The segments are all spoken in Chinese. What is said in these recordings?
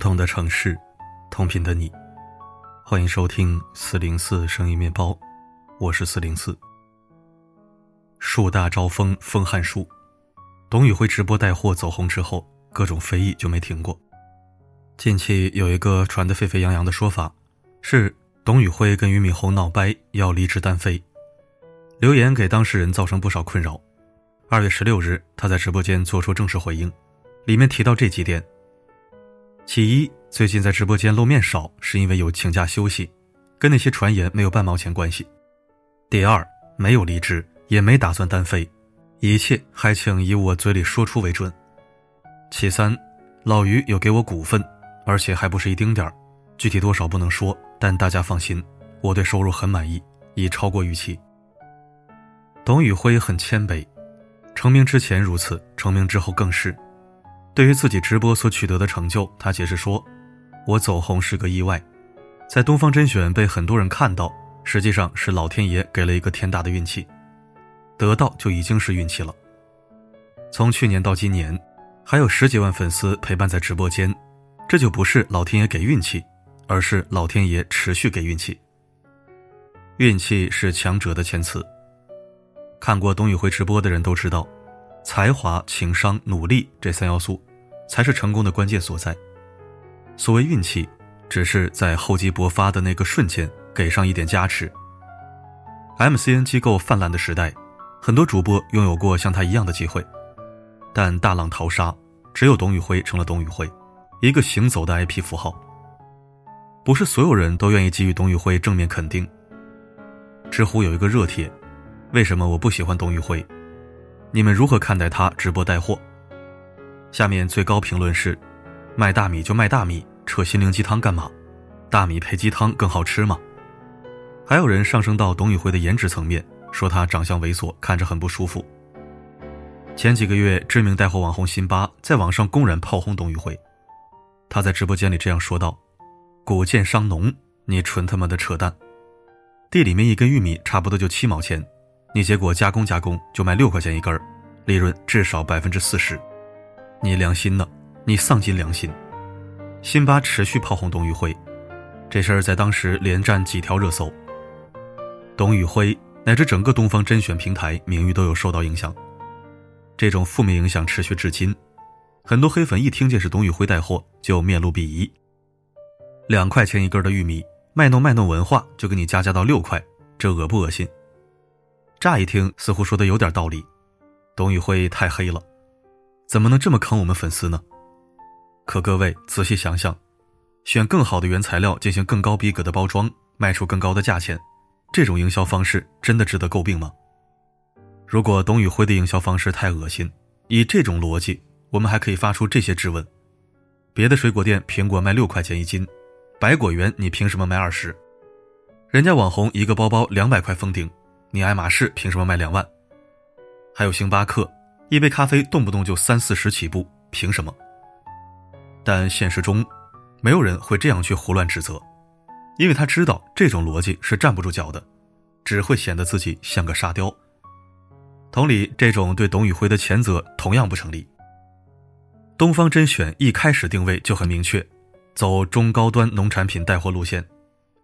同的城市，同频的你，欢迎收听四零四声音面包，我是四零四。树大招风，风撼树。董宇辉直播带货走红之后，各种非议就没停过。近期有一个传得沸沸扬扬的说法，是董宇辉跟俞敏洪闹掰，要离职单飞。留言给当事人造成不少困扰。二月十六日，他在直播间做出正式回应，里面提到这几点。其一，最近在直播间露面少，是因为有请假休息，跟那些传言没有半毛钱关系。第二，没有离职，也没打算单飞，一切还请以我嘴里说出为准。其三，老于有给我股份，而且还不是一丁点儿，具体多少不能说，但大家放心，我对收入很满意，已超过预期。董宇辉很谦卑，成名之前如此，成名之后更是。对于自己直播所取得的成就，他解释说：“我走红是个意外，在东方甄选被很多人看到，实际上是老天爷给了一个天大的运气，得到就已经是运气了。从去年到今年，还有十几万粉丝陪伴在直播间，这就不是老天爷给运气，而是老天爷持续给运气。运气是强者的谦词。看过董宇辉直播的人都知道。”才华、情商、努力这三要素，才是成功的关键所在。所谓运气，只是在厚积薄发的那个瞬间给上一点加持。MCN 机构泛滥的时代，很多主播拥有过像他一样的机会，但大浪淘沙，只有董宇辉成了董宇辉，一个行走的 IP 符号。不是所有人都愿意给予董宇辉正面肯定。知乎有一个热帖：为什么我不喜欢董宇辉？你们如何看待他直播带货？下面最高评论是：卖大米就卖大米，扯心灵鸡汤干嘛？大米配鸡汤更好吃吗？还有人上升到董宇辉的颜值层面，说他长相猥琐，看着很不舒服。前几个月，知名带货网红辛巴在网上公然炮轰董宇辉，他在直播间里这样说道：“谷贱伤农，你纯他妈的扯淡！地里面一根玉米差不多就七毛钱。”你结果加工加工就卖六块钱一根儿，利润至少百分之四十，你良心呢？你丧尽良心！辛巴持续炮轰董宇辉，这事儿在当时连占几条热搜。董宇辉乃至整个东方甄选平台名誉都有受到影响，这种负面影响持续至今。很多黑粉一听见是董宇辉带货就面露鄙夷，两块钱一根的玉米卖弄卖弄文化就给你加价到六块，这恶不恶心？乍一听似乎说的有点道理，董宇辉太黑了，怎么能这么坑我们粉丝呢？可各位仔细想想，选更好的原材料进行更高逼格的包装，卖出更高的价钱，这种营销方式真的值得诟病吗？如果董宇辉的营销方式太恶心，以这种逻辑，我们还可以发出这些质问：别的水果店苹果卖六块钱一斤，百果园你凭什么卖二十？人家网红一个包包两百块封顶。你爱马仕凭什么卖两万？还有星巴克，一杯咖啡动不动就三四十起步，凭什么？但现实中，没有人会这样去胡乱指责，因为他知道这种逻辑是站不住脚的，只会显得自己像个沙雕。同理，这种对董宇辉的谴责同样不成立。东方甄选一开始定位就很明确，走中高端农产品带货路线，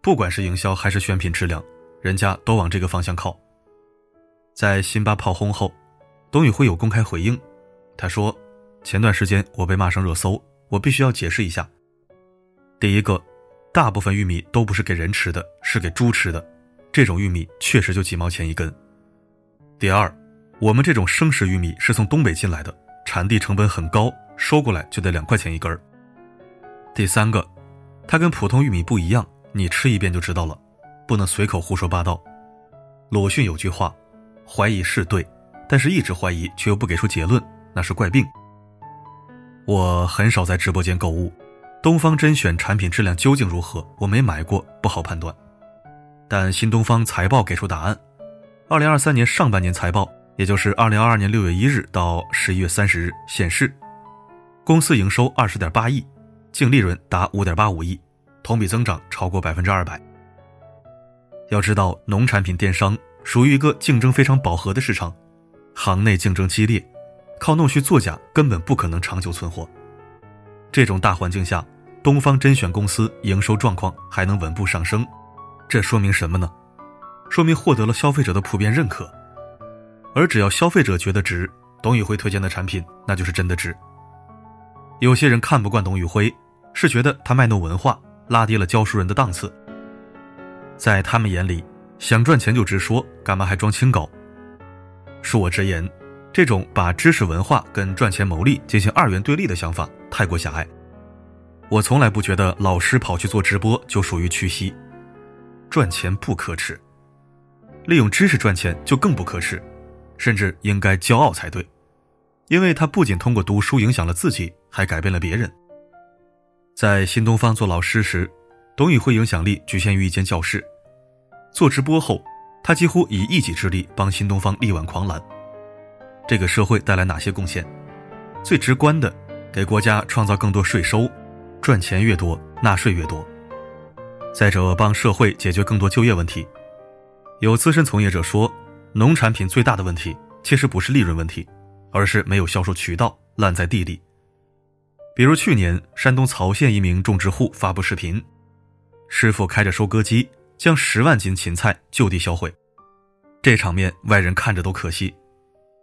不管是营销还是选品质量。人家都往这个方向靠。在辛巴炮轰后，董宇辉有公开回应，他说：“前段时间我被骂上热搜，我必须要解释一下。第一个，大部分玉米都不是给人吃的，是给猪吃的，这种玉米确实就几毛钱一根。第二，我们这种生食玉米是从东北进来的，产地成本很高，收过来就得两块钱一根。第三个，它跟普通玉米不一样，你吃一遍就知道了。”不能随口胡说八道。鲁迅有句话：“怀疑是对，但是一直怀疑却又不给出结论，那是怪病。”我很少在直播间购物，东方甄选产品质量究竟如何，我没买过，不好判断。但新东方财报给出答案：二零二三年上半年财报，也就是二零二二年六月一日到十一月三十日显示，公司营收二十点八亿，净利润达五点八五亿，同比增长超过百分之二百。要知道，农产品电商属于一个竞争非常饱和的市场，行内竞争激烈，靠弄虚作假根本不可能长久存活。这种大环境下，东方甄选公司营收状况还能稳步上升，这说明什么呢？说明获得了消费者的普遍认可。而只要消费者觉得值，董宇辉推荐的产品那就是真的值。有些人看不惯董宇辉，是觉得他卖弄文化，拉低了教书人的档次。在他们眼里，想赚钱就直说，干嘛还装清高？恕我直言，这种把知识文化跟赚钱牟利进行二元对立的想法太过狭隘。我从来不觉得老师跑去做直播就属于屈膝，赚钱不可耻，利用知识赚钱就更不可耻，甚至应该骄傲才对，因为他不仅通过读书影响了自己，还改变了别人。在新东方做老师时，董宇辉影响力局限于一间教室，做直播后，他几乎以一己之力帮新东方力挽狂澜。这个社会带来哪些贡献？最直观的，给国家创造更多税收。赚钱越多，纳税越多。再者，帮社会解决更多就业问题。有资深从业者说，农产品最大的问题其实不是利润问题，而是没有销售渠道，烂在地里。比如去年，山东曹县一名种植户发布视频，师傅开着收割机将十万斤芹菜就地销毁，这场面外人看着都可惜，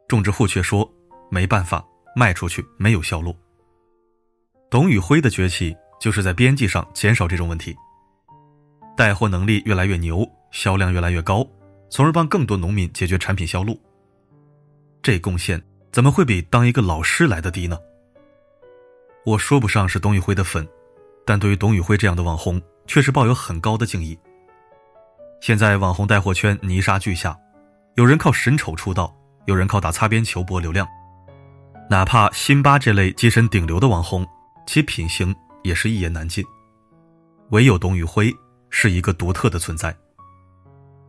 种植户却说没办法卖出去，没有销路。董宇辉的崛起就是在边际上减少这种问题，带货能力越来越牛，销量越来越高，从而帮更多农民解决产品销路。这贡献怎么会比当一个老师来的低呢？我说不上是董宇辉的粉，但对于董宇辉这样的网红，确实抱有很高的敬意。现在网红带货圈泥沙俱下，有人靠神丑出道，有人靠打擦边球博流量，哪怕辛巴这类跻身顶流的网红。其品行也是一言难尽，唯有董宇辉是一个独特的存在。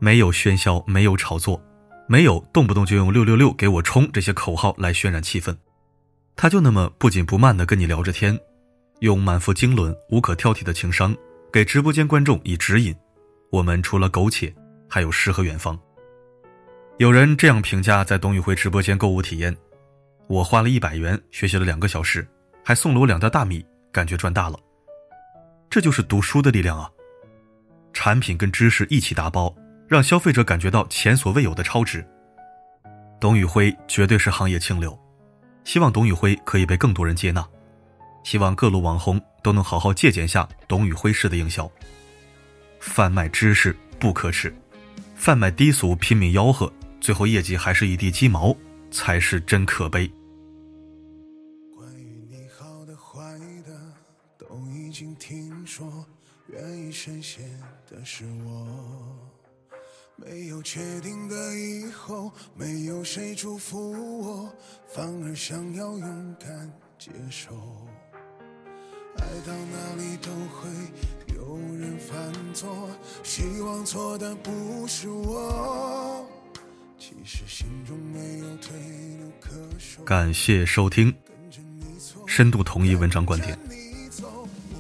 没有喧嚣，没有炒作，没有动不动就用“六六六给我冲”这些口号来渲染气氛，他就那么不紧不慢地跟你聊着天，用满腹经纶、无可挑剔的情商给直播间观众以指引。我们除了苟且，还有诗和远方。有人这样评价在董宇辉直播间购物体验：我花了一百元学习了两个小时。还送了我两袋大米，感觉赚大了。这就是读书的力量啊！产品跟知识一起打包，让消费者感觉到前所未有的超值。董宇辉绝对是行业清流，希望董宇辉可以被更多人接纳，希望各路网红都能好好借鉴下董宇辉式的营销。贩卖知识不可耻，贩卖低俗拼命吆喝，最后业绩还是一地鸡毛，才是真可悲。关于你好的坏的，都已经听说，愿意深陷的是我，没有确定的以后，没有谁祝福我，反而想要勇敢接受。爱到哪里都会有人犯错，希望错的不是我。其实心中没有退路可守。感谢收听，深度同意文章观点。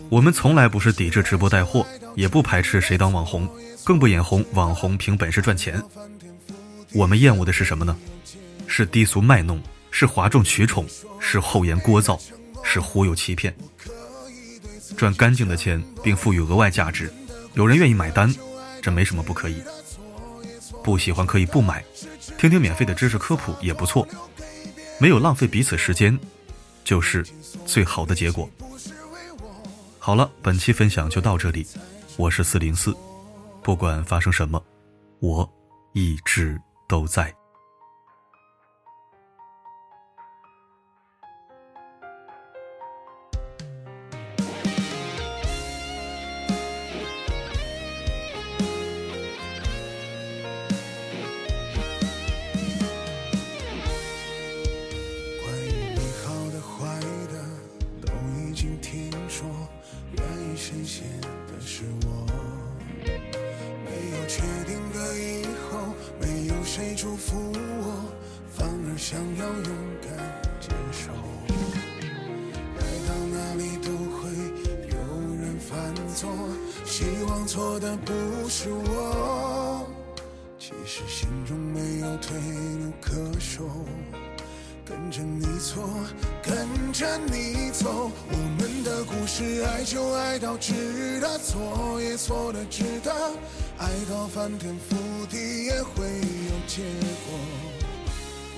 我们从来不是抵制直播带货。也不排斥谁当网红，更不眼红网红凭本事赚钱。我们厌恶的是什么呢？是低俗卖弄，是哗众取宠，是厚颜聒噪，是忽悠欺骗。赚干净的钱并赋予额外价值，有人愿意买单，这没什么不可以。不喜欢可以不买，听听免费的知识科普也不错。没有浪费彼此时间，就是最好的结果。好了，本期分享就到这里。我是四零四，不管发生什么，我一直都在。反而想要勇敢接受。爱到哪里都会有人犯错，希望错的不是我。其实心中没有退路可守，跟着你错，跟着你走，我们的故事爱就爱到值得，错也错的值得，爱到翻天覆地也会有结果。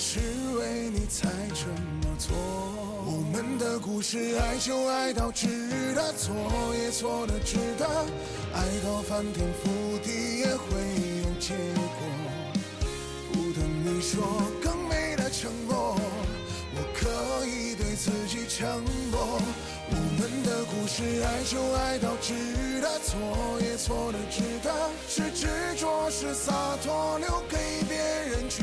是为你才这么做。我们的故事，爱就爱到值得，错也错的值得，爱到翻天覆地也会有结果。不等你说更美的承诺。我可以对自己承诺，我们的故事爱就爱到值得，错也错的值得，是执着是洒脱，留给别人去。